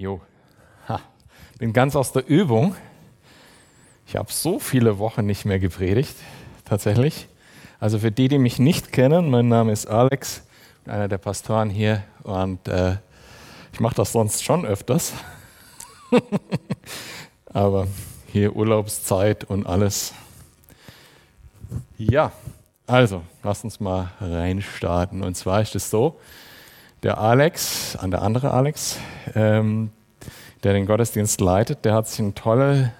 Jo, ha. bin ganz aus der Übung. Ich habe so viele Wochen nicht mehr gepredigt, tatsächlich. Also für die, die mich nicht kennen, mein Name ist Alex, einer der Pastoren hier und äh, ich mache das sonst schon öfters. Aber hier Urlaubszeit und alles. Ja, also, lass uns mal reinstarten. Und zwar ist es so, der Alex, an der andere Alex, ähm, der den Gottesdienst leitet, der hat sich eine tolle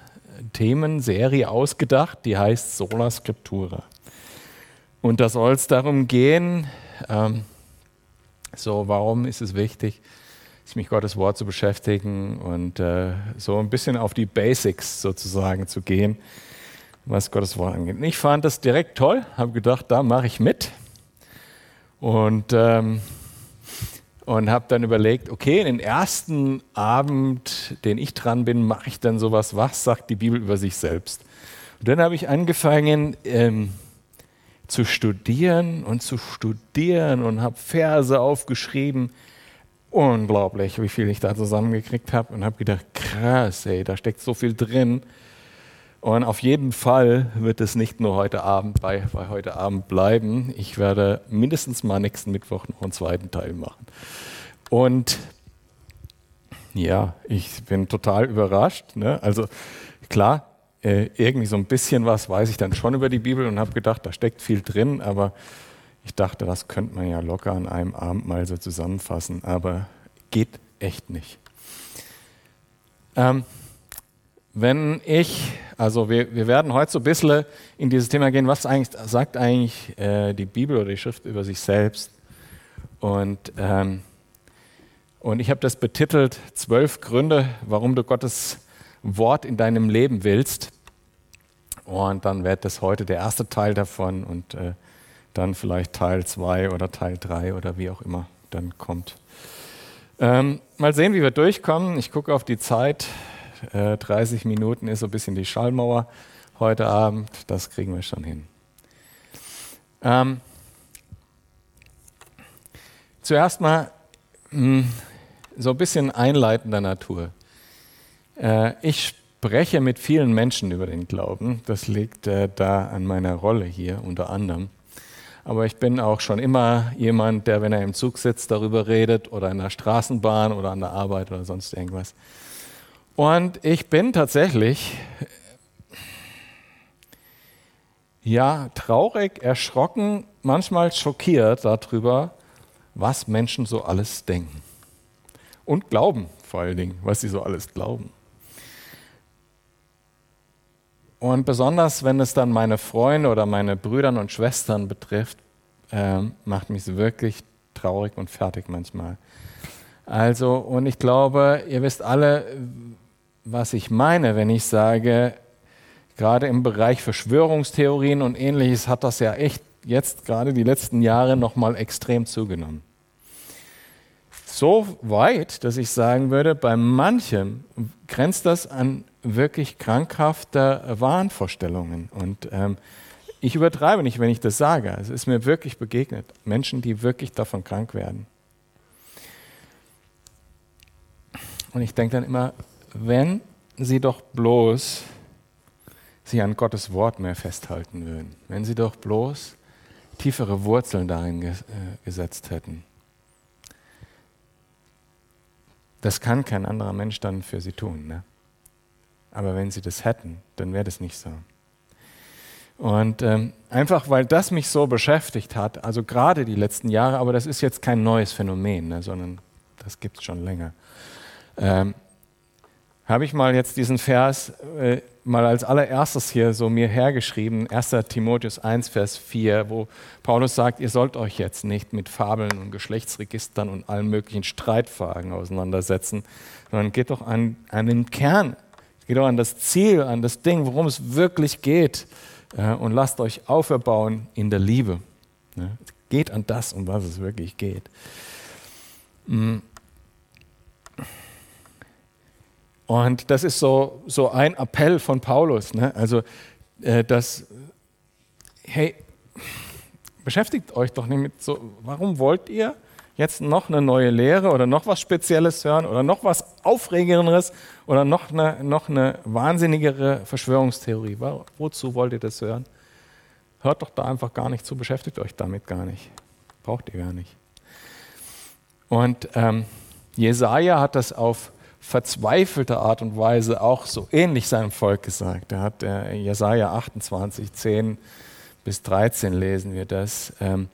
Themenserie ausgedacht, die heißt Sola Scriptura. Und da soll es darum gehen, ähm, so, warum ist es wichtig, sich mit Gottes Wort zu beschäftigen und äh, so ein bisschen auf die Basics sozusagen zu gehen was Gottes Wort angeht. Ich fand das direkt toll, habe gedacht, da mache ich mit. Und, ähm, und habe dann überlegt, okay, den ersten Abend, den ich dran bin, mache ich dann sowas, was sagt die Bibel über sich selbst? Und dann habe ich angefangen ähm, zu studieren und zu studieren und habe Verse aufgeschrieben. Unglaublich, wie viel ich da zusammengekriegt habe und habe gedacht, krass, ey, da steckt so viel drin. Und auf jeden Fall wird es nicht nur heute Abend bei, bei heute Abend bleiben. Ich werde mindestens mal nächsten Mittwoch noch einen zweiten Teil machen. Und ja, ich bin total überrascht. Ne? Also klar, äh, irgendwie so ein bisschen was weiß ich dann schon über die Bibel und habe gedacht, da steckt viel drin, aber ich dachte, das könnte man ja locker an einem Abend mal so zusammenfassen, aber geht echt nicht. Ähm, wenn ich, also wir, wir werden heute so ein bisschen in dieses Thema gehen, was eigentlich, sagt eigentlich äh, die Bibel oder die Schrift über sich selbst? Und, ähm, und ich habe das betitelt, zwölf Gründe, warum du Gottes Wort in deinem Leben willst. Und dann wird das heute der erste Teil davon und äh, dann vielleicht Teil zwei oder Teil drei oder wie auch immer dann kommt. Ähm, mal sehen, wie wir durchkommen. Ich gucke auf die Zeit. 30 äh, Minuten ist so ein bisschen die Schallmauer heute Abend. Das kriegen wir schon hin. Ähm, zuerst mal mh, hm, so ein bisschen einleitender Natur. Äh, ich spreche mit vielen Menschen über den Glauben. Das liegt äh, da an meiner Rolle hier unter anderem. Aber ich bin auch schon immer jemand, der, wenn er im Zug sitzt, darüber redet oder in der Straßenbahn oder an der Arbeit oder sonst irgendwas. Und ich bin tatsächlich ja traurig, erschrocken, manchmal schockiert darüber, was Menschen so alles denken. Und glauben vor allen Dingen, was sie so alles glauben. Und besonders, wenn es dann meine Freunde oder meine Brüder und Schwestern betrifft, äh, macht mich es wirklich traurig und fertig manchmal. Also, und ich glaube, ihr wisst alle, was ich meine, wenn ich sage, gerade im Bereich Verschwörungstheorien und ähnliches hat das ja echt jetzt gerade die letzten Jahre nochmal extrem zugenommen. So weit, dass ich sagen würde, bei manchem grenzt das an wirklich krankhafte Wahnvorstellungen. Und ähm, ich übertreibe nicht, wenn ich das sage. Es ist mir wirklich begegnet. Menschen, die wirklich davon krank werden. Und ich denke dann immer, wenn sie doch bloß sich an Gottes Wort mehr festhalten würden, wenn sie doch bloß tiefere Wurzeln darin äh, gesetzt hätten. Das kann kein anderer Mensch dann für sie tun. Ne? Aber wenn sie das hätten, dann wäre das nicht so. Und ähm, einfach weil das mich so beschäftigt hat, also gerade die letzten Jahre, aber das ist jetzt kein neues Phänomen, ne, sondern das gibt es schon länger. Ähm, habe ich mal jetzt diesen Vers äh, mal als allererstes hier so mir hergeschrieben, 1. Timotheus 1, Vers 4, wo Paulus sagt, ihr sollt euch jetzt nicht mit Fabeln und Geschlechtsregistern und allen möglichen Streitfragen auseinandersetzen, sondern geht doch an, an den Kern, geht doch an das Ziel, an das Ding, worum es wirklich geht äh, und lasst euch auferbauen in der Liebe. Ja, geht an das, um was es wirklich geht. Mhm. Und das ist so, so ein Appell von Paulus. Ne? Also, äh, das, hey, beschäftigt euch doch nicht mit so, warum wollt ihr jetzt noch eine neue Lehre oder noch was Spezielles hören oder noch was Aufregenderes oder noch eine, noch eine wahnsinnigere Verschwörungstheorie. Wozu wollt ihr das hören? Hört doch da einfach gar nicht zu, beschäftigt euch damit gar nicht. Braucht ihr gar nicht. Und ähm, Jesaja hat das auf verzweifelte Art und Weise auch so ähnlich seinem Volk gesagt. Er hat äh, Jesaja 28, 10 bis 13 lesen wir das. Ähm,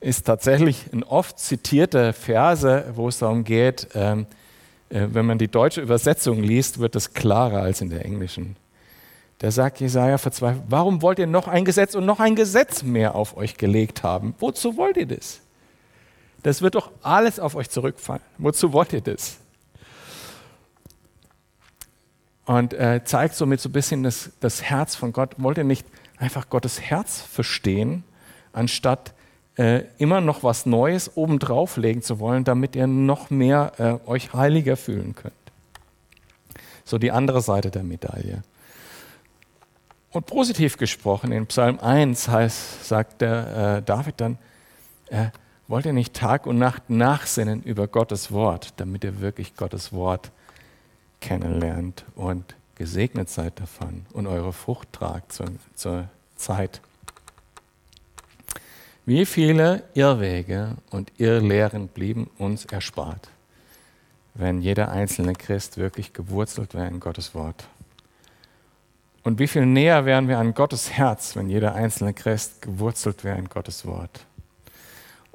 ist tatsächlich ein oft zitierter Verse, wo es darum geht, ähm, äh, wenn man die deutsche Übersetzung liest, wird es klarer als in der englischen. Da sagt Jesaja verzweifelt: Warum wollt ihr noch ein Gesetz und noch ein Gesetz mehr auf euch gelegt haben? Wozu wollt ihr das? Das wird doch alles auf euch zurückfallen. Wozu wollt ihr das? Und äh, zeigt somit so ein bisschen das, das Herz von Gott. Wollt ihr nicht einfach Gottes Herz verstehen, anstatt äh, immer noch was Neues obendrauf legen zu wollen, damit ihr noch mehr äh, euch heiliger fühlen könnt? So die andere Seite der Medaille. Und positiv gesprochen, in Psalm 1 heißt, sagt der, äh, David dann, äh, wollt ihr nicht Tag und Nacht nachsinnen über Gottes Wort, damit ihr wirklich Gottes Wort kennenlernt und gesegnet seid davon und eure Frucht tragt zur, zur Zeit. Wie viele Irrwege und Irrlehren blieben uns erspart, wenn jeder einzelne Christ wirklich gewurzelt wäre in Gottes Wort. Und wie viel näher wären wir an Gottes Herz, wenn jeder einzelne Christ gewurzelt wäre in Gottes Wort.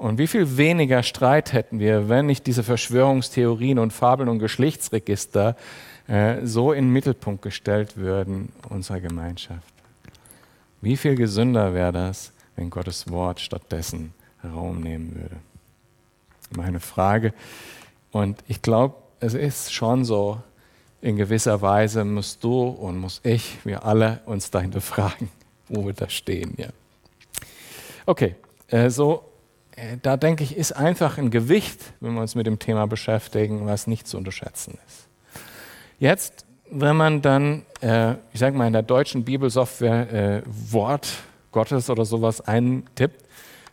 Und wie viel weniger Streit hätten wir, wenn nicht diese Verschwörungstheorien und Fabeln und Geschlechtsregister äh, so in den Mittelpunkt gestellt würden unserer Gemeinschaft. Wie viel gesünder wäre das, wenn Gottes Wort stattdessen Raum nehmen würde? Meine Frage. Und ich glaube, es ist schon so, in gewisser Weise musst du und muss ich, wir alle uns dahinter fragen, wo wir da stehen. Ja. Okay, äh, so da denke ich, ist einfach ein Gewicht, wenn wir uns mit dem Thema beschäftigen, was nicht zu unterschätzen ist. Jetzt, wenn man dann, äh, ich sage mal, in der deutschen Bibelsoftware äh, Wort Gottes oder sowas eintippt,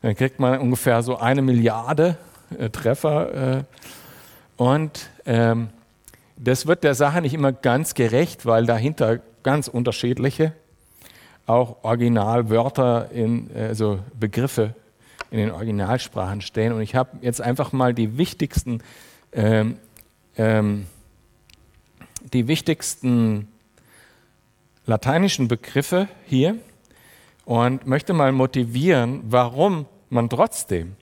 dann kriegt man ungefähr so eine Milliarde äh, Treffer. Äh, und ähm, das wird der Sache nicht immer ganz gerecht, weil dahinter ganz unterschiedliche, auch Originalwörter, in, also Begriffe in den Originalsprachen stehen. Und ich habe jetzt einfach mal die wichtigsten, ähm, ähm, die wichtigsten lateinischen Begriffe hier und möchte mal motivieren, warum man trotzdem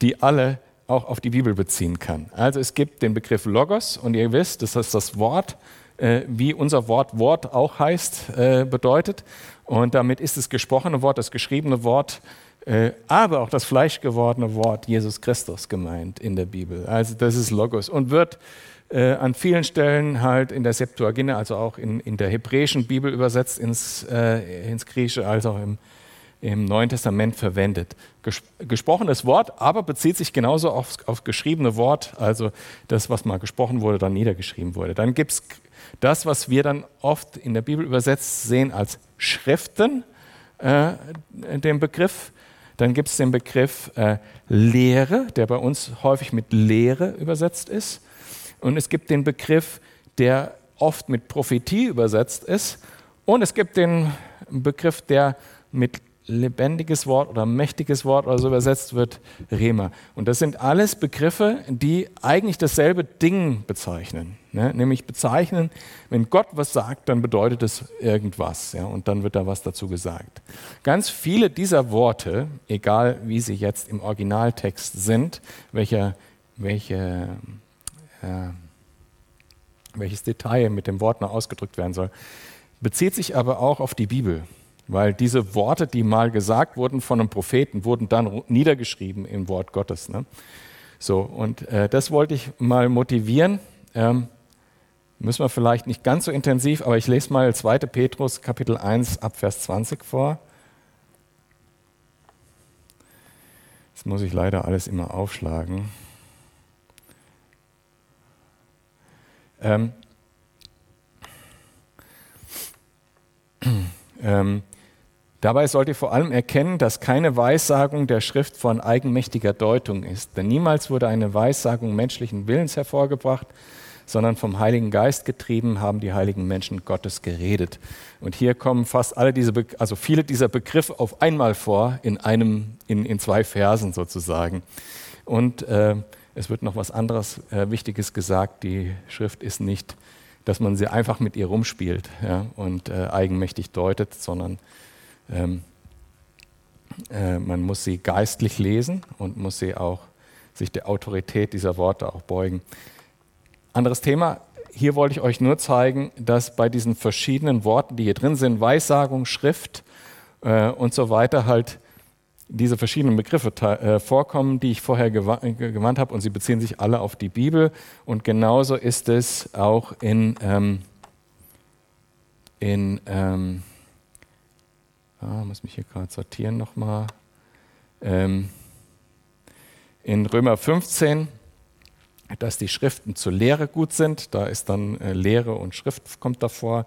die alle auch auf die Bibel beziehen kann. Also es gibt den Begriff Logos und ihr wisst, das ist das Wort, äh, wie unser Wort Wort auch heißt, äh, bedeutet. Und damit ist das gesprochene Wort, das geschriebene Wort aber auch das fleischgewordene Wort Jesus Christus gemeint in der Bibel. Also das ist Logos und wird äh, an vielen Stellen halt in der Septuaginta, also auch in, in der hebräischen Bibel übersetzt ins, äh, ins Griechische, als auch im, im Neuen Testament verwendet. Ges gesprochenes Wort, aber bezieht sich genauso auf, auf geschriebene Wort, also das, was mal gesprochen wurde, dann niedergeschrieben wurde. Dann gibt es das, was wir dann oft in der Bibel übersetzt sehen als Schriften, äh, den Begriff. Dann gibt es den Begriff äh, Lehre, der bei uns häufig mit Lehre übersetzt ist. Und es gibt den Begriff, der oft mit Prophetie übersetzt ist. Und es gibt den Begriff, der mit lebendiges Wort oder mächtiges Wort oder so übersetzt wird, Rema. Und das sind alles Begriffe, die eigentlich dasselbe Ding bezeichnen. Ne? Nämlich bezeichnen, wenn Gott was sagt, dann bedeutet es irgendwas. Ja? Und dann wird da was dazu gesagt. Ganz viele dieser Worte, egal wie sie jetzt im Originaltext sind, welche, welche, äh, welches Detail mit dem Wort noch ausgedrückt werden soll, bezieht sich aber auch auf die Bibel. Weil diese Worte, die mal gesagt wurden von einem Propheten, wurden dann niedergeschrieben im Wort Gottes. Ne? So, und äh, das wollte ich mal motivieren. Ähm, müssen wir vielleicht nicht ganz so intensiv, aber ich lese mal 2. Petrus Kapitel 1 ab Vers 20 vor. Das muss ich leider alles immer aufschlagen. Ähm, ähm, Dabei sollt ihr vor allem erkennen, dass keine Weissagung der Schrift von eigenmächtiger Deutung ist. Denn niemals wurde eine Weissagung menschlichen Willens hervorgebracht, sondern vom Heiligen Geist getrieben haben die heiligen Menschen Gottes geredet. Und hier kommen fast alle diese, Be also viele dieser Begriffe auf einmal vor in einem, in, in zwei Versen sozusagen. Und äh, es wird noch was anderes äh, Wichtiges gesagt. Die Schrift ist nicht, dass man sie einfach mit ihr rumspielt ja, und äh, eigenmächtig deutet, sondern ähm, äh, man muss sie geistlich lesen und muss sie auch sich der Autorität dieser Worte auch beugen. Anderes Thema. Hier wollte ich euch nur zeigen, dass bei diesen verschiedenen Worten, die hier drin sind, Weissagung, Schrift äh, und so weiter, halt diese verschiedenen Begriffe äh, vorkommen, die ich vorher gewa gewandt habe, und sie beziehen sich alle auf die Bibel. Und genauso ist es auch in, ähm, in ähm, Ah, muss mich hier gerade sortieren nochmal. Ähm, in Römer 15, dass die Schriften zur Lehre gut sind. Da ist dann äh, Lehre und Schrift kommt davor.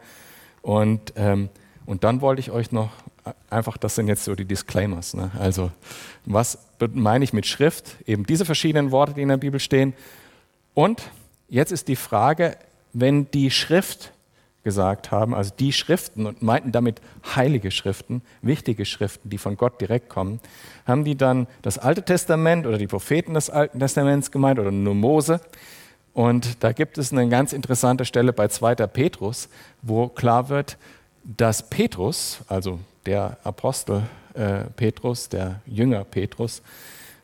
Und, ähm, und dann wollte ich euch noch äh, einfach, das sind jetzt so die Disclaimers. Ne? Also, was meine ich mit Schrift? Eben diese verschiedenen Worte, die in der Bibel stehen. Und jetzt ist die Frage, wenn die Schrift gesagt haben, also die Schriften und meinten damit heilige Schriften, wichtige Schriften, die von Gott direkt kommen, haben die dann das Alte Testament oder die Propheten des Alten Testaments gemeint oder nur Mose. Und da gibt es eine ganz interessante Stelle bei 2. Petrus, wo klar wird, dass Petrus, also der Apostel äh, Petrus, der Jünger Petrus,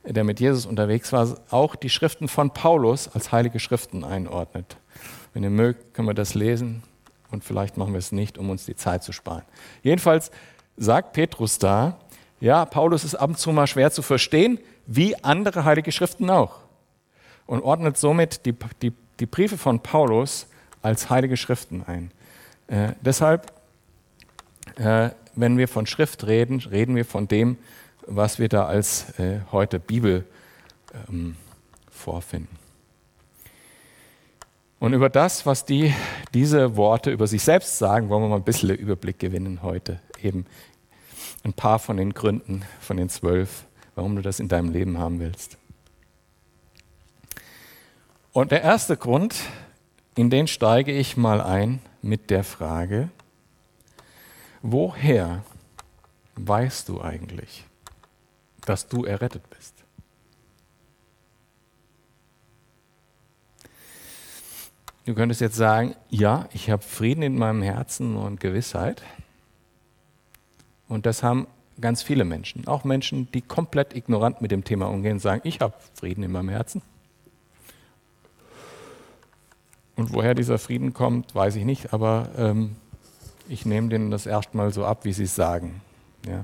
der mit Jesus unterwegs war, auch die Schriften von Paulus als heilige Schriften einordnet. Wenn ihr mögt, können wir das lesen und vielleicht machen wir es nicht, um uns die Zeit zu sparen. Jedenfalls sagt Petrus da, ja, Paulus ist ab und zu mal schwer zu verstehen, wie andere heilige Schriften auch. Und ordnet somit die, die, die Briefe von Paulus als heilige Schriften ein. Äh, deshalb, äh, wenn wir von Schrift reden, reden wir von dem, was wir da als äh, heute Bibel ähm, vorfinden. Und über das, was die, diese Worte über sich selbst sagen, wollen wir mal ein bisschen Überblick gewinnen heute. Eben ein paar von den Gründen, von den zwölf, warum du das in deinem Leben haben willst. Und der erste Grund, in den steige ich mal ein mit der Frage, woher weißt du eigentlich, dass du errettet bist? Du könntest jetzt sagen, ja, ich habe Frieden in meinem Herzen und Gewissheit. Und das haben ganz viele Menschen, auch Menschen, die komplett ignorant mit dem Thema umgehen, sagen, ich habe Frieden in meinem Herzen. Und woher dieser Frieden kommt, weiß ich nicht, aber ähm, ich nehme denen das erstmal so ab, wie sie es sagen. Ja.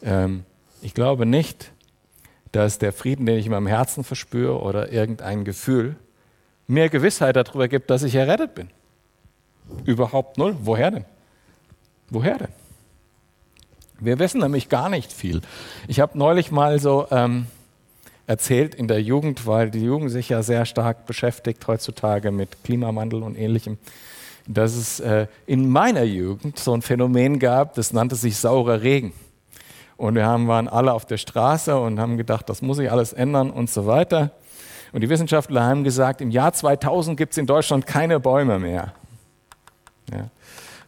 Ähm, ich glaube nicht, dass der Frieden, den ich in meinem Herzen verspüre oder irgendein Gefühl, mehr Gewissheit darüber gibt, dass ich errettet bin. Überhaupt null. Woher denn? Woher denn? Wir wissen nämlich gar nicht viel. Ich habe neulich mal so ähm, erzählt in der Jugend, weil die Jugend sich ja sehr stark beschäftigt heutzutage mit Klimawandel und ähnlichem, dass es äh, in meiner Jugend so ein Phänomen gab, das nannte sich saurer Regen. Und wir haben, waren alle auf der Straße und haben gedacht, das muss sich alles ändern und so weiter. Und die Wissenschaftler haben gesagt, im Jahr 2000 gibt es in Deutschland keine Bäume mehr. Ja.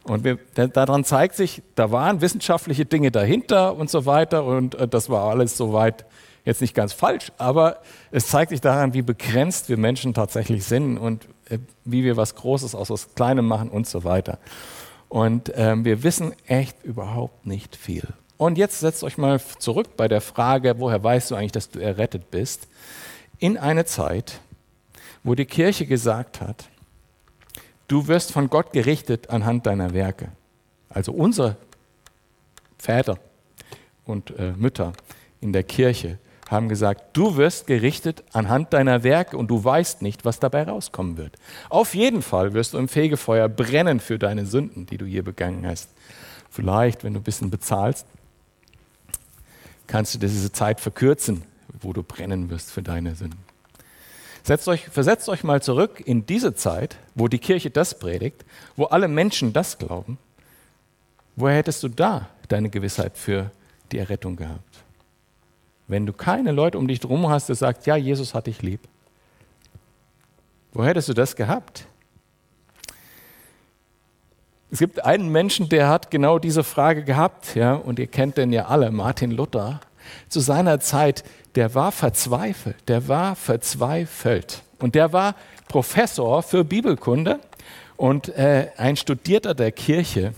Und wir, daran zeigt sich, da waren wissenschaftliche Dinge dahinter und so weiter. Und äh, das war alles soweit jetzt nicht ganz falsch, aber es zeigt sich daran, wie begrenzt wir Menschen tatsächlich sind und äh, wie wir was Großes aus was Kleinem machen und so weiter. Und ähm, wir wissen echt überhaupt nicht viel. Und jetzt setzt euch mal zurück bei der Frage, woher weißt du eigentlich, dass du errettet bist? In eine Zeit, wo die Kirche gesagt hat, du wirst von Gott gerichtet anhand deiner Werke. Also unsere Väter und äh, Mütter in der Kirche haben gesagt, du wirst gerichtet anhand deiner Werke und du weißt nicht, was dabei rauskommen wird. Auf jeden Fall wirst du im Fegefeuer brennen für deine Sünden, die du hier begangen hast. Vielleicht, wenn du ein bisschen bezahlst, kannst du diese Zeit verkürzen, wo du brennen wirst für deine Sünden. Setzt euch, versetzt euch mal zurück in diese Zeit, wo die Kirche das predigt, wo alle Menschen das glauben. Woher hättest du da deine Gewissheit für die Errettung gehabt? Wenn du keine Leute um dich herum hast, die sagt, ja, Jesus hat dich lieb. Wo hättest du das gehabt? Es gibt einen Menschen, der hat genau diese Frage gehabt, ja, und ihr kennt den ja alle, Martin Luther. Zu seiner Zeit, der war verzweifelt, der war verzweifelt. Und der war Professor für Bibelkunde und äh, ein Studierter der Kirche.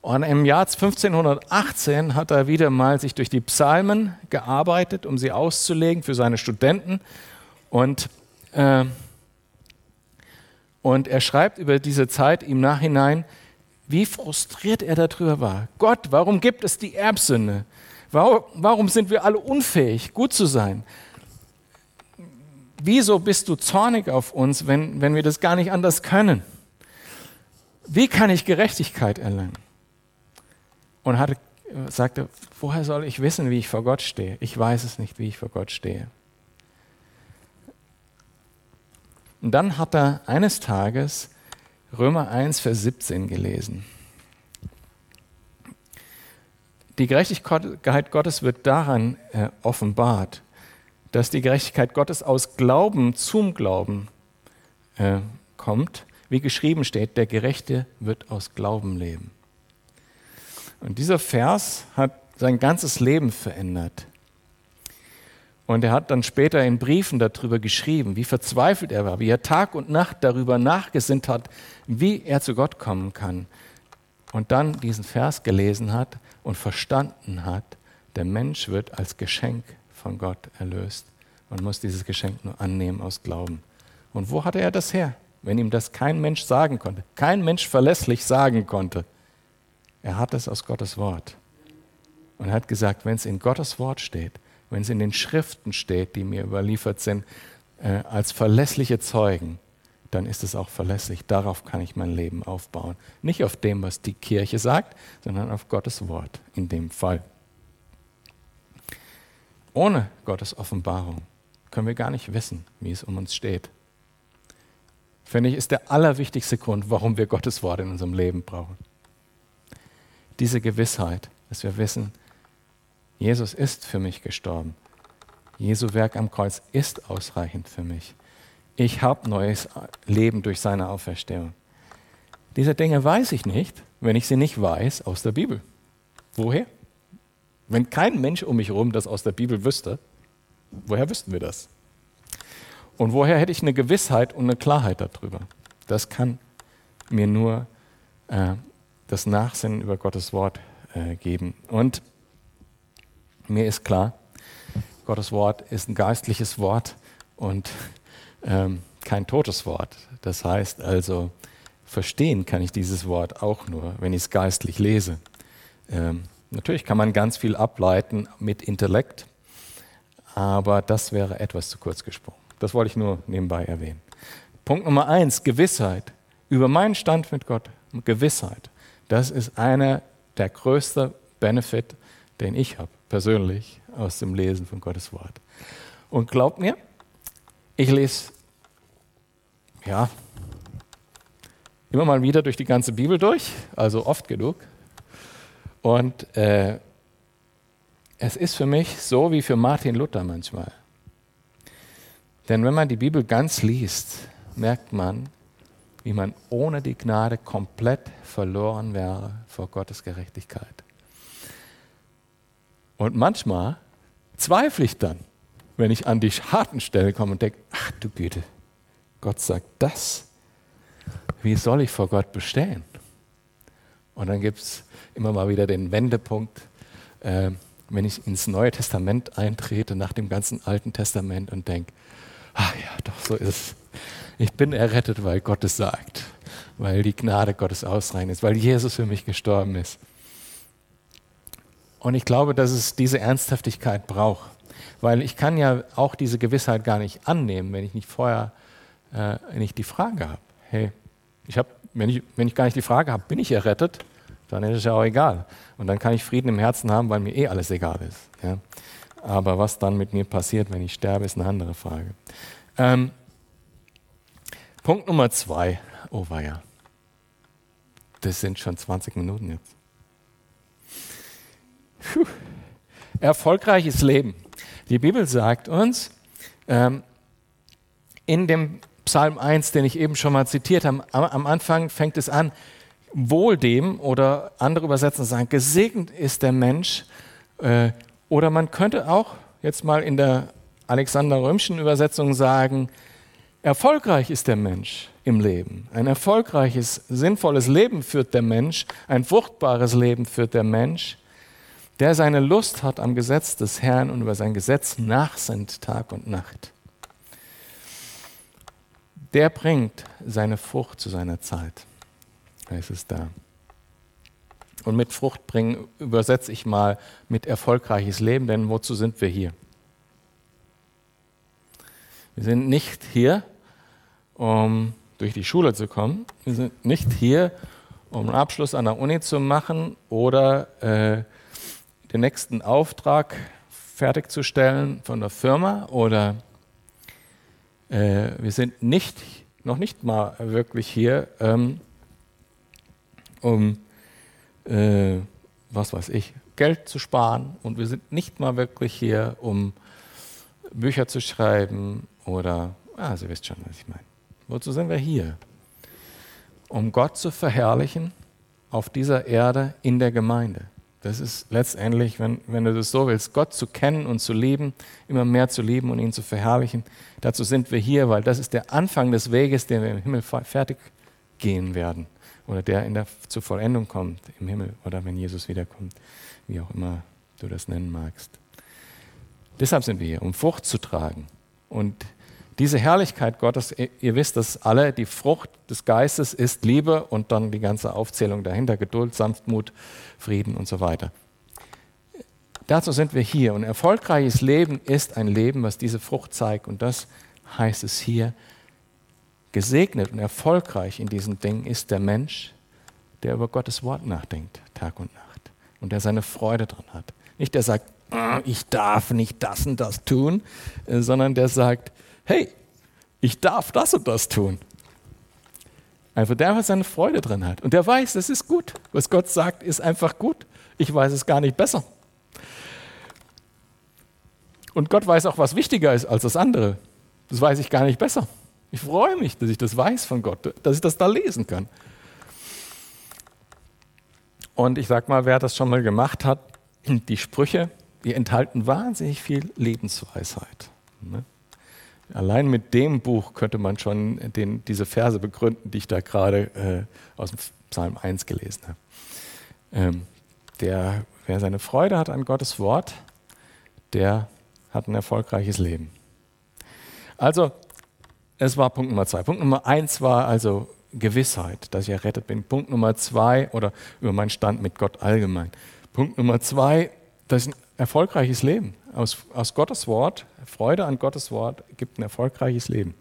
Und im Jahr 1518 hat er wieder mal sich durch die Psalmen gearbeitet, um sie auszulegen für seine Studenten. Und, äh, und er schreibt über diese Zeit im Nachhinein, wie frustriert er darüber war. Gott, warum gibt es die Erbsünde? Warum, sind wir alle unfähig, gut zu sein? Wieso bist du zornig auf uns, wenn, wenn wir das gar nicht anders können? Wie kann ich Gerechtigkeit erlangen? und hatte, sagte, woher soll ich wissen, wie ich vor Gott stehe? Ich weiß es nicht, wie ich vor Gott stehe. Und dann hat er eines Tages Römer 1, Vers 17 gelesen. Die Gerechtigkeit Gottes wird daran äh, offenbart, dass die Gerechtigkeit Gottes aus Glauben zum Glauben äh, kommt, wie geschrieben steht, der Gerechte wird aus Glauben leben. Und dieser Vers hat sein ganzes Leben verändert. Und er hat dann später in Briefen darüber geschrieben, wie verzweifelt er war, wie er Tag und Nacht darüber nachgesinnt hat, wie er zu Gott kommen kann. Und dann diesen Vers gelesen hat und verstanden hat, der Mensch wird als Geschenk von Gott erlöst. Man muss dieses Geschenk nur annehmen aus Glauben. Und wo hatte er das her, wenn ihm das kein Mensch sagen konnte, kein Mensch verlässlich sagen konnte? Er hat es aus Gottes Wort. Und hat gesagt, wenn es in Gottes Wort steht, wenn es in den Schriften steht, die mir überliefert sind, äh, als verlässliche Zeugen, dann ist es auch verlässlich. Darauf kann ich mein Leben aufbauen. Nicht auf dem, was die Kirche sagt, sondern auf Gottes Wort in dem Fall. Ohne Gottes Offenbarung können wir gar nicht wissen, wie es um uns steht. Finde ich, ist der allerwichtigste Grund, warum wir Gottes Wort in unserem Leben brauchen diese Gewissheit, dass wir wissen, Jesus ist für mich gestorben. Jesu Werk am Kreuz ist ausreichend für mich. Ich habe neues Leben durch seine Auferstehung. Diese Dinge weiß ich nicht, wenn ich sie nicht weiß aus der Bibel. Woher? Wenn kein Mensch um mich herum das aus der Bibel wüsste, woher wüssten wir das? Und woher hätte ich eine Gewissheit und eine Klarheit darüber? Das kann mir nur äh, das Nachsinnen über Gottes Wort äh, geben. Und mir ist klar, Gottes Wort ist ein geistliches Wort und ähm, kein totes Wort. Das heißt also, verstehen kann ich dieses Wort auch nur, wenn ich es geistlich lese. Ähm, natürlich kann man ganz viel ableiten mit Intellekt, aber das wäre etwas zu kurz gesprungen. Das wollte ich nur nebenbei erwähnen. Punkt Nummer eins, Gewissheit. Über meinen Stand mit Gott, Gewissheit. Das ist einer der größten Benefit, den ich habe, persönlich, aus dem Lesen von Gottes Wort. Und glaubt mir, ich lese, ja, immer mal wieder durch die ganze Bibel durch, also oft genug. Und äh, es ist für mich so wie für Martin Luther manchmal. Denn wenn man die Bibel ganz liest, merkt man, wie man ohne die Gnade komplett verloren wäre vor Gottes Gerechtigkeit. Und manchmal zweifle ich dann, wenn ich an die harten Stellen komme und denke, ach du Güte, Gott sagt das. Wie soll ich vor Gott bestehen? Und dann gibt es immer mal wieder den Wendepunkt, äh, wenn ich ins Neue Testament eintrete, nach dem ganzen Alten Testament und denke, ach ja, doch so ist es. Ich bin errettet, weil Gott es sagt, weil die Gnade Gottes ausreichend ist, weil Jesus für mich gestorben ist. Und ich glaube, dass es diese Ernsthaftigkeit braucht, weil ich kann ja auch diese Gewissheit gar nicht annehmen, wenn ich nicht vorher äh, nicht die Frage habe. Hey, ich hab, wenn, ich, wenn ich gar nicht die Frage habe, bin ich errettet, dann ist es ja auch egal. Und dann kann ich Frieden im Herzen haben, weil mir eh alles egal ist. Ja? Aber was dann mit mir passiert, wenn ich sterbe, ist eine andere Frage. Ähm, Punkt Nummer zwei. Oh, war ja. Das sind schon 20 Minuten jetzt. Puh. Erfolgreiches Leben. Die Bibel sagt uns ähm, in dem Psalm 1, den ich eben schon mal zitiert habe, am, am Anfang fängt es an, wohl dem oder andere übersetzen sagen, gesegnet ist der Mensch. Äh, oder man könnte auch jetzt mal in der Alexander Römschen Übersetzung sagen, erfolgreich ist der Mensch im Leben. Ein erfolgreiches, sinnvolles Leben führt der Mensch, ein fruchtbares Leben führt der Mensch, der seine Lust hat am Gesetz des Herrn und über sein Gesetz nachsinnt Tag und Nacht. Der bringt seine Frucht zu seiner Zeit heißt es da. Und mit Frucht bringen übersetze ich mal mit erfolgreiches Leben, denn wozu sind wir hier? Wir sind nicht hier, um durch die Schule zu kommen. Wir sind nicht hier, um einen Abschluss an der Uni zu machen oder äh, den nächsten Auftrag fertigzustellen von der Firma oder äh, wir sind nicht, noch nicht mal wirklich hier, ähm, um, äh, was weiß ich, Geld zu sparen. Und wir sind nicht mal wirklich hier, um Bücher zu schreiben oder, ah, Sie wisst schon, was ich meine. Wozu sind wir hier? Um Gott zu verherrlichen auf dieser Erde in der Gemeinde. Das ist letztendlich, wenn, wenn du das so willst, Gott zu kennen und zu lieben, immer mehr zu lieben und ihn zu verherrlichen. Dazu sind wir hier, weil das ist der Anfang des Weges, den wir im Himmel fertig gehen werden oder der in der, zur Vollendung kommt im Himmel oder wenn Jesus wiederkommt, wie auch immer du das nennen magst. Deshalb sind wir hier, um Frucht zu tragen. Und diese Herrlichkeit Gottes, ihr wisst das alle, die Frucht des Geistes ist Liebe und dann die ganze Aufzählung dahinter, Geduld, Sanftmut, Frieden und so weiter. Dazu sind wir hier. Und erfolgreiches Leben ist ein Leben, was diese Frucht zeigt. Und das heißt es hier, Gesegnet und erfolgreich in diesen Dingen ist der Mensch, der über Gottes Wort nachdenkt, Tag und Nacht. Und der seine Freude dran hat. Nicht der sagt, ah, ich darf nicht das und das tun, äh, sondern der sagt, hey, ich darf das und das tun. Einfach der einfach seine Freude dran hat. Und der weiß, das ist gut. Was Gott sagt, ist einfach gut. Ich weiß es gar nicht besser. Und Gott weiß auch, was wichtiger ist als das andere. Das weiß ich gar nicht besser. Ich freue mich, dass ich das weiß von Gott, dass ich das da lesen kann. Und ich sag mal, wer das schon mal gemacht hat, die Sprüche, die enthalten wahnsinnig viel Lebensweisheit. Ne? Allein mit dem Buch könnte man schon den, diese Verse begründen, die ich da gerade äh, aus dem Psalm 1 gelesen habe. Ähm, der, wer seine Freude hat an Gottes Wort, der hat ein erfolgreiches Leben. Also es war Punkt Nummer zwei. Punkt Nummer eins war also Gewissheit, dass ich errettet bin. Punkt Nummer zwei oder über meinen Stand mit Gott allgemein. Punkt Nummer zwei, das ist ein erfolgreiches Leben. Aus, aus Gottes Wort, Freude an Gottes Wort gibt ein erfolgreiches Leben.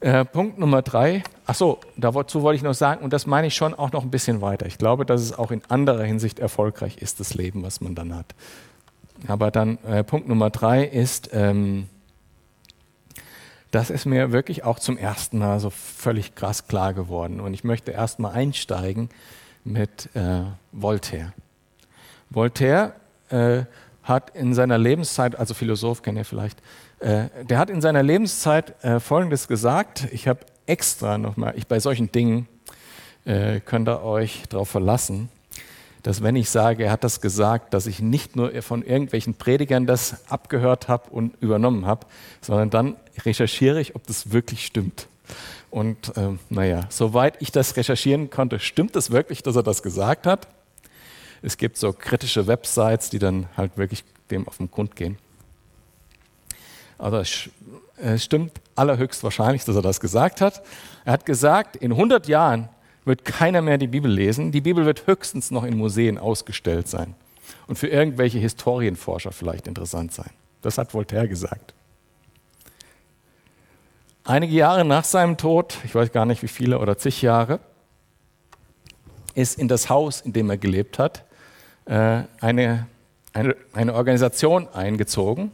Äh, Punkt Nummer drei, achso, dazu wollte ich noch sagen, und das meine ich schon auch noch ein bisschen weiter. Ich glaube, dass es auch in anderer Hinsicht erfolgreich ist, das Leben, was man dann hat. Aber dann äh, Punkt Nummer drei ist, ähm, das ist mir wirklich auch zum ersten Mal so völlig krass klar geworden. Und ich möchte erst mal einsteigen mit äh, Voltaire. Voltaire äh, hat in seiner Lebenszeit, also Philosoph kennt ihr vielleicht, äh, der hat in seiner Lebenszeit äh, Folgendes gesagt. Ich habe extra nochmal, bei solchen Dingen äh, könnt ihr euch darauf verlassen dass wenn ich sage, er hat das gesagt, dass ich nicht nur von irgendwelchen Predigern das abgehört habe und übernommen habe, sondern dann recherchiere ich, ob das wirklich stimmt. Und ähm, naja, soweit ich das recherchieren konnte, stimmt es wirklich, dass er das gesagt hat. Es gibt so kritische Websites, die dann halt wirklich dem auf den Grund gehen. Also es stimmt allerhöchst wahrscheinlich, dass er das gesagt hat. Er hat gesagt, in 100 Jahren wird keiner mehr die Bibel lesen. Die Bibel wird höchstens noch in Museen ausgestellt sein und für irgendwelche Historienforscher vielleicht interessant sein. Das hat Voltaire gesagt. Einige Jahre nach seinem Tod, ich weiß gar nicht wie viele oder zig Jahre, ist in das Haus, in dem er gelebt hat, äh, eine, eine, eine Organisation eingezogen,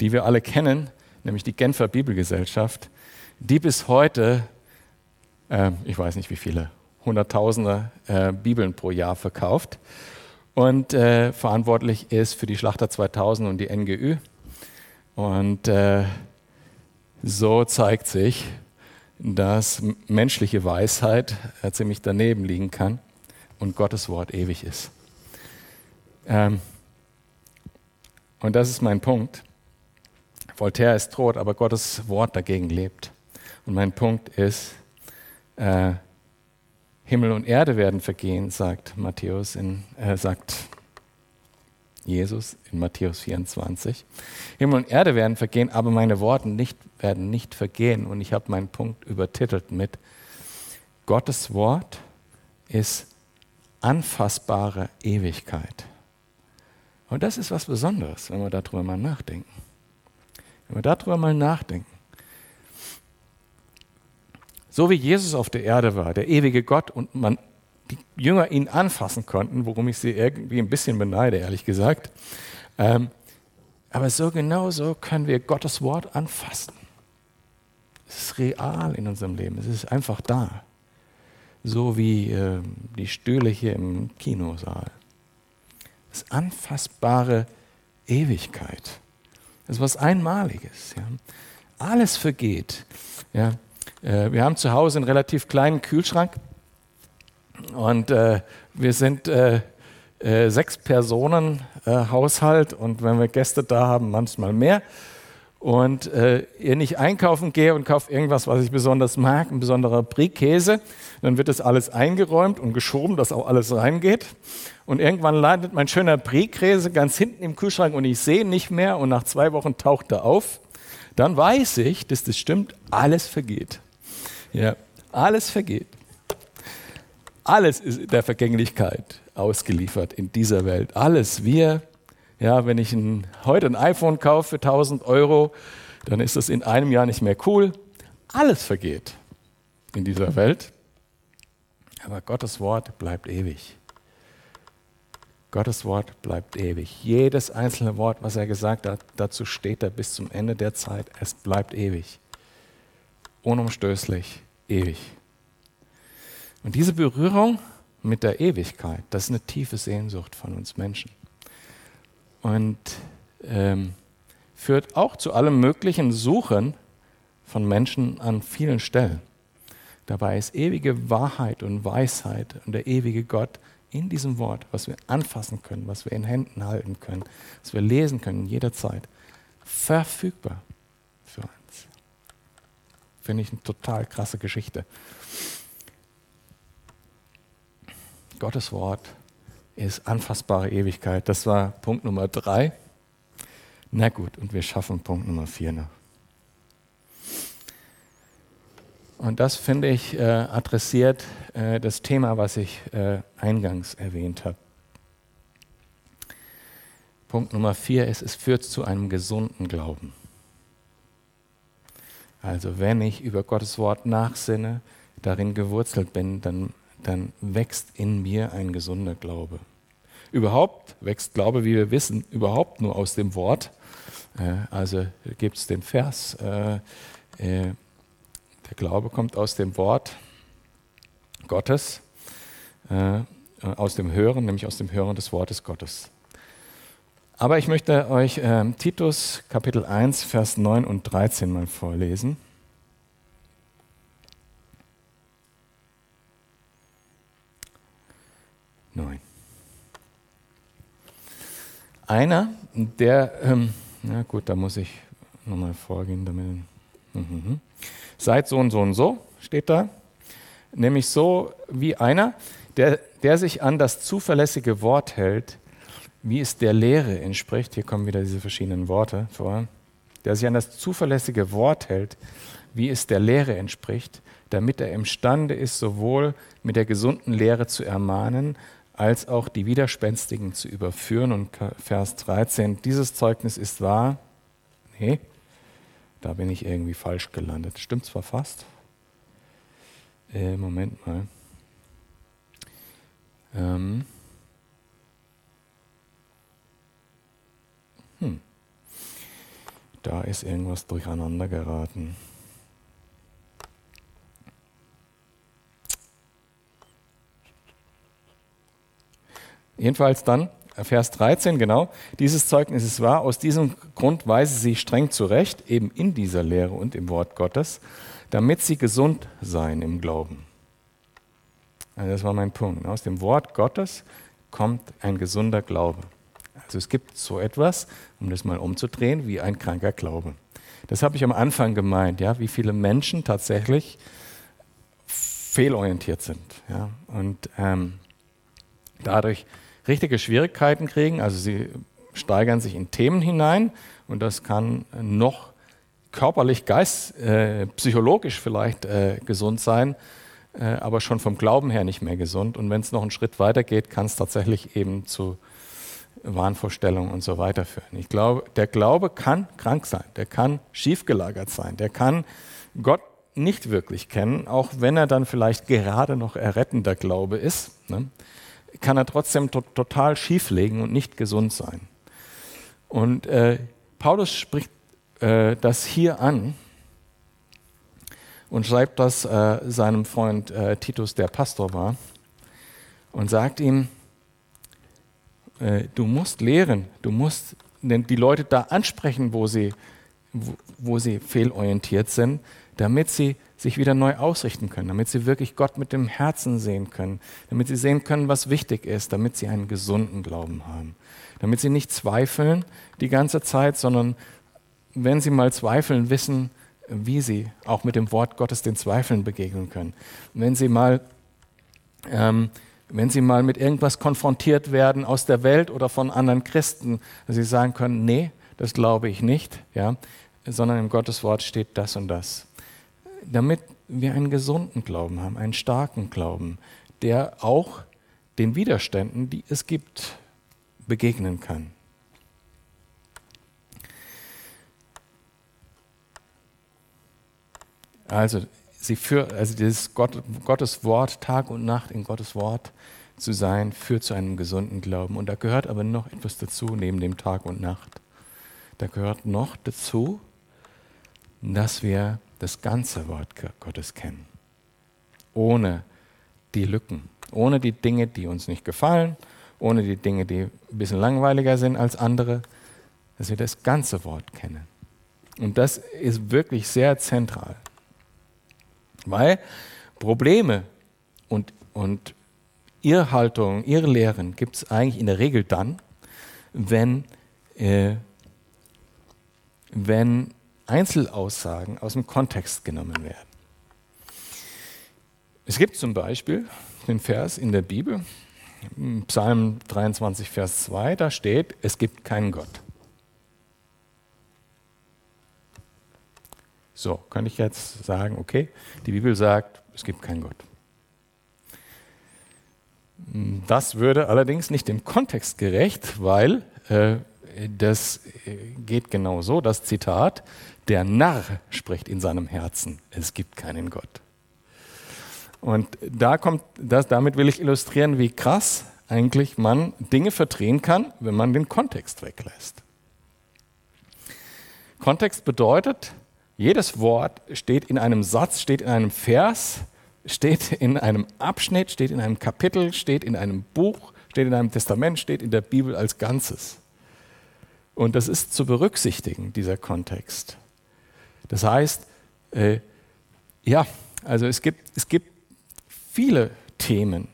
die wir alle kennen, nämlich die Genfer Bibelgesellschaft, die bis heute äh, ich weiß nicht wie viele, Hunderttausende äh, Bibeln pro Jahr verkauft. und äh, verantwortlich ist für die Schlachter 2000 und die NGÜ. Und äh, so zeigt sich, dass menschliche Weisheit äh, ziemlich daneben liegen kann und Gottes Wort ewig ist. Ähm, und das ist mein Punkt. Voltaire ist tot, aber Gottes Wort dagegen lebt. Und mein Punkt ist, äh, Himmel und Erde werden vergehen, sagt Matthäus, in, äh, sagt Jesus in Matthäus 24. Himmel und Erde werden vergehen, aber meine Worte nicht, werden nicht vergehen. Und ich habe meinen Punkt übertitelt mit Gottes Wort ist anfassbare Ewigkeit. Und das ist was Besonderes, wenn wir darüber mal nachdenken. Wenn wir darüber mal nachdenken. So wie Jesus auf der Erde war, der ewige Gott, und man die Jünger ihn anfassen konnten, worum ich sie irgendwie ein bisschen beneide, ehrlich gesagt. Ähm, aber so genau so können wir Gottes Wort anfassen. Es ist real in unserem Leben, es ist einfach da. So wie äh, die Stühle hier im Kinosaal. Das ist anfassbare Ewigkeit. Das ist was Einmaliges. Ja. Alles vergeht. Ja. Äh, wir haben zu Hause einen relativ kleinen Kühlschrank und äh, wir sind äh, äh, sechs Personen äh, Haushalt und wenn wir Gäste da haben, manchmal mehr. Und äh, ihr nicht einkaufen gehe und kaufe irgendwas, was ich besonders mag, ein besonderer Brie-Käse, dann wird das alles eingeräumt und geschoben, dass auch alles reingeht. Und irgendwann landet mein schöner Brie-Käse ganz hinten im Kühlschrank und ich sehe nicht mehr und nach zwei Wochen taucht er auf. Dann weiß ich, dass das stimmt, alles vergeht. Ja, alles vergeht. Alles ist der Vergänglichkeit ausgeliefert in dieser Welt. Alles. Wir, ja, wenn ich ein, heute ein iPhone kaufe für 1000 Euro, dann ist das in einem Jahr nicht mehr cool. Alles vergeht in dieser Welt. Aber Gottes Wort bleibt ewig. Gottes Wort bleibt ewig. Jedes einzelne Wort, was er gesagt hat, dazu steht er bis zum Ende der Zeit. Es bleibt ewig. Unumstößlich, ewig. Und diese Berührung mit der Ewigkeit, das ist eine tiefe Sehnsucht von uns Menschen. Und ähm, führt auch zu allem möglichen Suchen von Menschen an vielen Stellen. Dabei ist ewige Wahrheit und Weisheit und der ewige Gott in diesem Wort, was wir anfassen können, was wir in Händen halten können, was wir lesen können jederzeit, verfügbar für uns. Finde ich eine total krasse Geschichte. Gottes Wort ist anfassbare Ewigkeit. Das war Punkt Nummer drei. Na gut, und wir schaffen Punkt Nummer vier noch. Und das finde ich äh, adressiert äh, das Thema, was ich äh, eingangs erwähnt habe. Punkt Nummer vier ist, es führt zu einem gesunden Glauben. Also wenn ich über Gottes Wort nachsinne, darin gewurzelt bin, dann dann wächst in mir ein gesunder Glaube. Überhaupt wächst Glaube, wie wir wissen, überhaupt nur aus dem Wort. Äh, also gibt es den Vers, äh, äh, der Glaube kommt aus dem Wort Gottes, aus dem Hören, nämlich aus dem Hören des Wortes Gottes. Aber ich möchte euch Titus Kapitel 1, Vers 9 und 13 mal vorlesen. 9. Einer, der, ähm, na gut, da muss ich nochmal vorgehen damit. Mhm. Seid so und so und so, steht da. Nämlich so wie einer, der, der sich an das zuverlässige Wort hält, wie es der Lehre entspricht. Hier kommen wieder diese verschiedenen Worte vor. Der sich an das zuverlässige Wort hält, wie es der Lehre entspricht, damit er imstande ist, sowohl mit der gesunden Lehre zu ermahnen, als auch die Widerspenstigen zu überführen. Und Vers 13, dieses Zeugnis ist wahr. Nee, da bin ich irgendwie falsch gelandet. Stimmt zwar fast. Äh, Moment mal. Ähm. Hm. Da ist irgendwas durcheinander geraten. Jedenfalls dann, Vers 13, genau, dieses Zeugnis ist wahr, aus diesem Grund weise sie streng zurecht, eben in dieser Lehre und im Wort Gottes, damit sie gesund seien im Glauben. Also das war mein Punkt. Aus dem Wort Gottes kommt ein gesunder Glaube. Also es gibt so etwas, um das mal umzudrehen, wie ein kranker Glaube. Das habe ich am Anfang gemeint, ja, wie viele Menschen tatsächlich fehlorientiert sind ja, und ähm, dadurch richtige Schwierigkeiten kriegen. Also sie steigern sich in Themen hinein und das kann noch körperlich, geist, äh, psychologisch vielleicht äh, gesund sein, äh, aber schon vom Glauben her nicht mehr gesund. Und wenn es noch einen Schritt weiter geht, kann es tatsächlich eben zu Wahnvorstellungen und so weiter führen. Ich glaube, der Glaube kann krank sein, der kann schiefgelagert sein, der kann Gott nicht wirklich kennen, auch wenn er dann vielleicht gerade noch errettender Glaube ist, ne, kann er trotzdem to total schieflegen und nicht gesund sein. Und äh, Paulus spricht äh, das hier an und schreibt das äh, seinem Freund äh, Titus, der Pastor war, und sagt ihm, äh, du musst lehren, du musst die Leute da ansprechen, wo sie, wo, wo sie fehlorientiert sind, damit sie sich wieder neu ausrichten können, damit sie wirklich Gott mit dem Herzen sehen können, damit sie sehen können, was wichtig ist, damit sie einen gesunden Glauben haben, damit sie nicht zweifeln die ganze Zeit, sondern wenn sie mal zweifeln, wissen, wie sie auch mit dem Wort Gottes den Zweifeln begegnen können. Wenn sie mal ähm, wenn sie mal mit irgendwas konfrontiert werden aus der Welt oder von anderen Christen, dass sie sagen können, nee, das glaube ich nicht, ja, sondern im Gotteswort steht das und das damit wir einen gesunden Glauben haben, einen starken Glauben, der auch den Widerständen, die es gibt, begegnen kann. Also, sie für, also dieses Gott, Gottes Wort, Tag und Nacht in Gottes Wort zu sein, führt zu einem gesunden Glauben. Und da gehört aber noch etwas dazu, neben dem Tag und Nacht. Da gehört noch dazu, dass wir das ganze Wort Gottes kennen. Ohne die Lücken, ohne die Dinge, die uns nicht gefallen, ohne die Dinge, die ein bisschen langweiliger sind als andere, dass wir das ganze Wort kennen. Und das ist wirklich sehr zentral. Weil Probleme und, und Irrhaltungen, Irrlehren gibt es eigentlich in der Regel dann, wenn, äh, wenn Einzelaussagen aus dem Kontext genommen werden. Es gibt zum Beispiel den Vers in der Bibel, Psalm 23, Vers 2, da steht, es gibt keinen Gott. So, kann ich jetzt sagen, okay, die Bibel sagt, es gibt keinen Gott. Das würde allerdings nicht dem Kontext gerecht, weil äh, das geht genau so, das Zitat, der Narr spricht in seinem Herzen, es gibt keinen Gott. Und da kommt, das, damit will ich illustrieren, wie krass eigentlich man Dinge verdrehen kann, wenn man den Kontext weglässt. Kontext bedeutet, jedes Wort steht in einem Satz, steht in einem Vers, steht in einem Abschnitt, steht in einem Kapitel, steht in einem Buch, steht in einem Testament, steht in der Bibel als Ganzes. Und das ist zu berücksichtigen, dieser Kontext. Das heißt, äh, ja, also es gibt, es gibt viele Themen,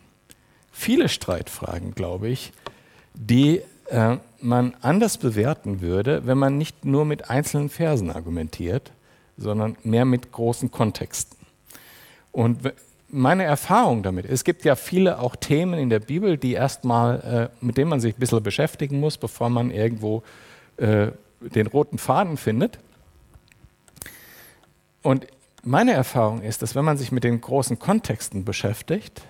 viele Streitfragen, glaube ich, die äh, man anders bewerten würde, wenn man nicht nur mit einzelnen Versen argumentiert, sondern mehr mit großen Kontexten. Und meine Erfahrung damit, es gibt ja viele auch Themen in der Bibel, die erstmal, äh, mit denen man sich ein bisschen beschäftigen muss, bevor man irgendwo äh, den roten Faden findet. Und meine Erfahrung ist, dass wenn man sich mit den großen Kontexten beschäftigt,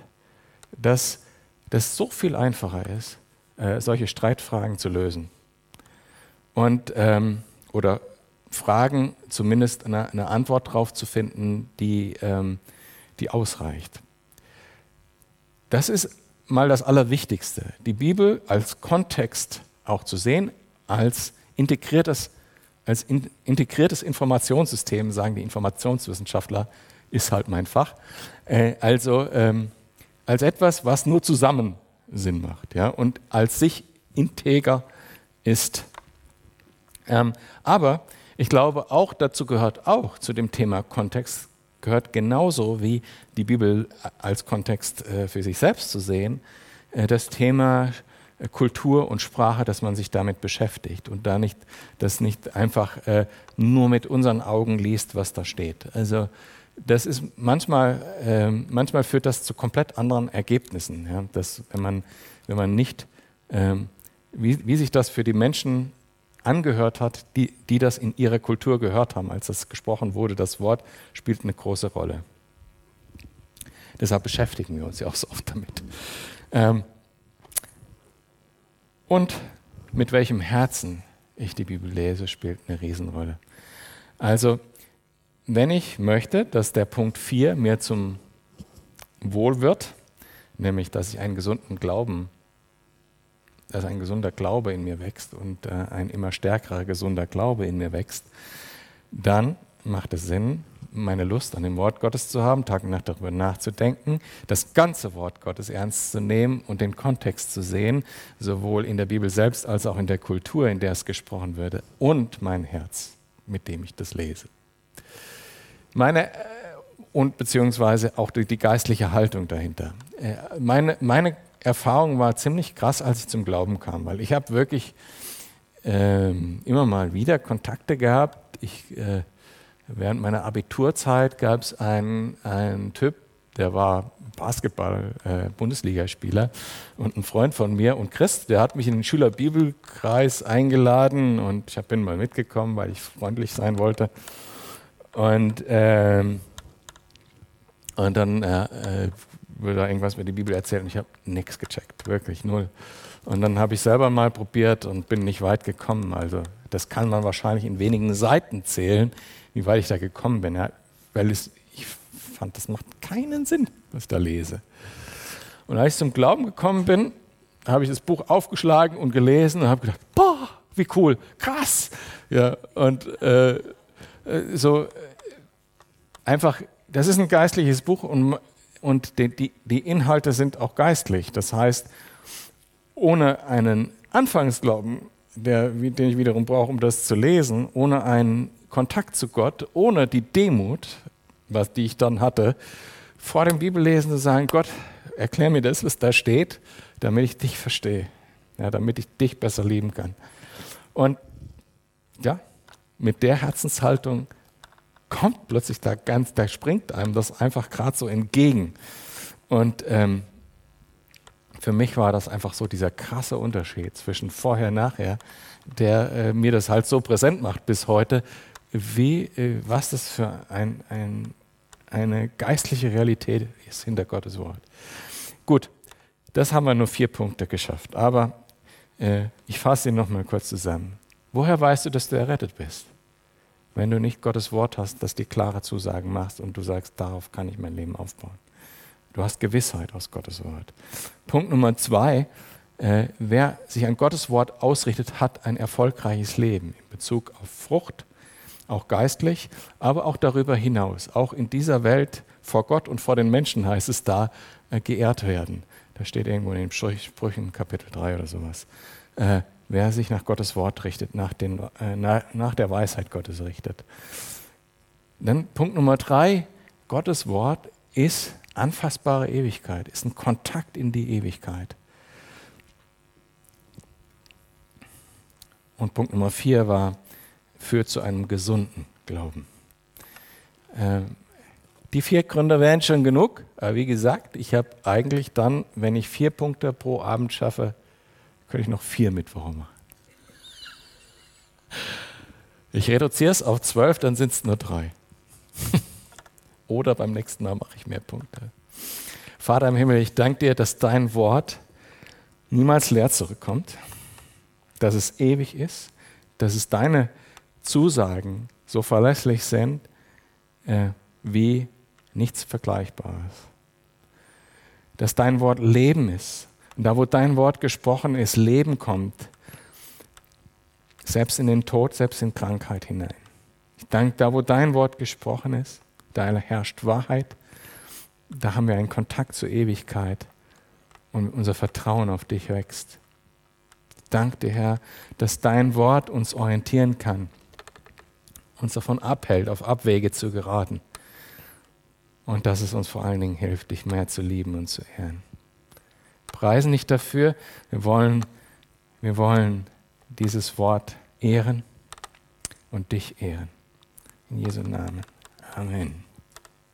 dass das so viel einfacher ist, äh, solche Streitfragen zu lösen. Und, ähm, oder Fragen zumindest eine, eine, Antwort darauf zu finden, die, ähm, die ausreicht. Das ist mal das Allerwichtigste, die Bibel als Kontext auch zu sehen, als integriertes als in, integriertes Informationssystem, sagen die Informationswissenschaftler, ist halt mein Fach. Äh, also ähm, als etwas, was nur zusammen Sinn macht ja, und als sich integer ist. Ähm, aber ich glaube, auch dazu gehört auch zu dem Thema Kontext, gehört genauso wie die Bibel als Kontext äh, für sich selbst zu sehen, äh, das Thema äh, Kultur und Sprache, dass man sich damit beschäftigt und da nicht, das nicht einfach äh, nur mit unseren Augen liest, was da steht. Also das ist manchmal, äh, manchmal führt das zu komplett anderen Ergebnissen. Ja? Dass, wenn, man, wenn man nicht, ähm, wie, wie sich das für die Menschen angehört hat, die, die das in ihrer Kultur gehört haben, als das gesprochen wurde. Das Wort spielt eine große Rolle. Deshalb beschäftigen wir uns ja auch so oft damit. Ähm, und mit welchem Herzen ich die Bibel lese, spielt eine Riesenrolle. Also, wenn ich möchte, dass der Punkt 4 mir zum Wohl wird, nämlich dass ich einen gesunden Glauben dass ein gesunder Glaube in mir wächst und äh, ein immer stärkerer gesunder Glaube in mir wächst, dann macht es Sinn, meine Lust an dem Wort Gottes zu haben, Tag und Nacht darüber nachzudenken, das ganze Wort Gottes ernst zu nehmen und den Kontext zu sehen, sowohl in der Bibel selbst als auch in der Kultur, in der es gesprochen würde, und mein Herz, mit dem ich das lese. Meine äh, und beziehungsweise auch die, die geistliche Haltung dahinter. Äh, meine, meine Erfahrung war ziemlich krass, als ich zum Glauben kam, weil ich habe wirklich ähm, immer mal wieder Kontakte gehabt. Ich, äh, während meiner Abiturzeit gab es einen, einen Typ, der war Basketball-Bundesligaspieler äh, und ein Freund von mir und Christ, der hat mich in den Schülerbibelkreis eingeladen und ich bin mal mitgekommen, weil ich freundlich sein wollte. Und, ähm, und dann äh, würde da irgendwas mit der Bibel erzählen und ich habe nichts gecheckt, wirklich null. Und dann habe ich selber mal probiert und bin nicht weit gekommen. Also das kann man wahrscheinlich in wenigen Seiten zählen, wie weit ich da gekommen bin. Ja, weil es, ich fand, das macht keinen Sinn, was ich da lese. Und als ich zum Glauben gekommen bin, habe ich das Buch aufgeschlagen und gelesen und habe gedacht, boah, wie cool, krass. Ja, und äh, äh so äh, einfach, das ist ein geistliches Buch und und die, die, die Inhalte sind auch geistlich. Das heißt, ohne einen Anfangsglauben, der, den ich wiederum brauche, um das zu lesen, ohne einen Kontakt zu Gott, ohne die Demut, was, die ich dann hatte, vor dem Bibellesen zu sagen, Gott, erklär mir das, was da steht, damit ich dich verstehe, ja, damit ich dich besser lieben kann. Und ja, mit der Herzenshaltung kommt plötzlich da ganz, da springt einem das einfach gerade so entgegen. Und ähm, für mich war das einfach so dieser krasse Unterschied zwischen vorher und nachher, der äh, mir das halt so präsent macht bis heute, wie, äh, was das für ein, ein, eine geistliche Realität ist hinter Gottes Wort. Gut, das haben wir nur vier Punkte geschafft, aber äh, ich fasse sie nochmal kurz zusammen. Woher weißt du, dass du errettet bist? wenn du nicht Gottes Wort hast, das dir klare Zusagen machst und du sagst, darauf kann ich mein Leben aufbauen. Du hast Gewissheit aus Gottes Wort. Punkt Nummer zwei, äh, wer sich an Gottes Wort ausrichtet, hat ein erfolgreiches Leben in Bezug auf Frucht, auch geistlich, aber auch darüber hinaus. Auch in dieser Welt vor Gott und vor den Menschen heißt es da, äh, geehrt werden. Da steht irgendwo in den Sprüchen Kapitel 3 oder sowas. Äh, wer sich nach Gottes Wort richtet, nach, den, äh, nach der Weisheit Gottes richtet. Dann Punkt Nummer drei, Gottes Wort ist anfassbare Ewigkeit, ist ein Kontakt in die Ewigkeit. Und Punkt Nummer vier war, führt zu einem gesunden Glauben. Ähm, die vier Gründe wären schon genug, aber wie gesagt, ich habe eigentlich dann, wenn ich vier Punkte pro Abend schaffe, könnte ich noch vier Mittwoche machen. Ich reduziere es auf zwölf, dann sind es nur drei. Oder beim nächsten Mal mache ich mehr Punkte. Vater im Himmel, ich danke dir, dass dein Wort niemals leer zurückkommt, dass es ewig ist, dass es deine Zusagen so verlässlich sind äh, wie nichts Vergleichbares. Dass dein Wort Leben ist und da, wo dein Wort gesprochen ist, Leben kommt, selbst in den Tod, selbst in Krankheit hinein. Ich danke, da, wo dein Wort gesprochen ist, da herrscht Wahrheit, da haben wir einen Kontakt zur Ewigkeit und unser Vertrauen auf dich wächst. Dank dir, Herr, dass dein Wort uns orientieren kann, uns davon abhält, auf Abwege zu geraten und dass es uns vor allen Dingen hilft, dich mehr zu lieben und zu ehren. Preisen nicht dafür, wir wollen, wir wollen dieses Wort ehren und dich ehren. In Jesu Namen. Amen.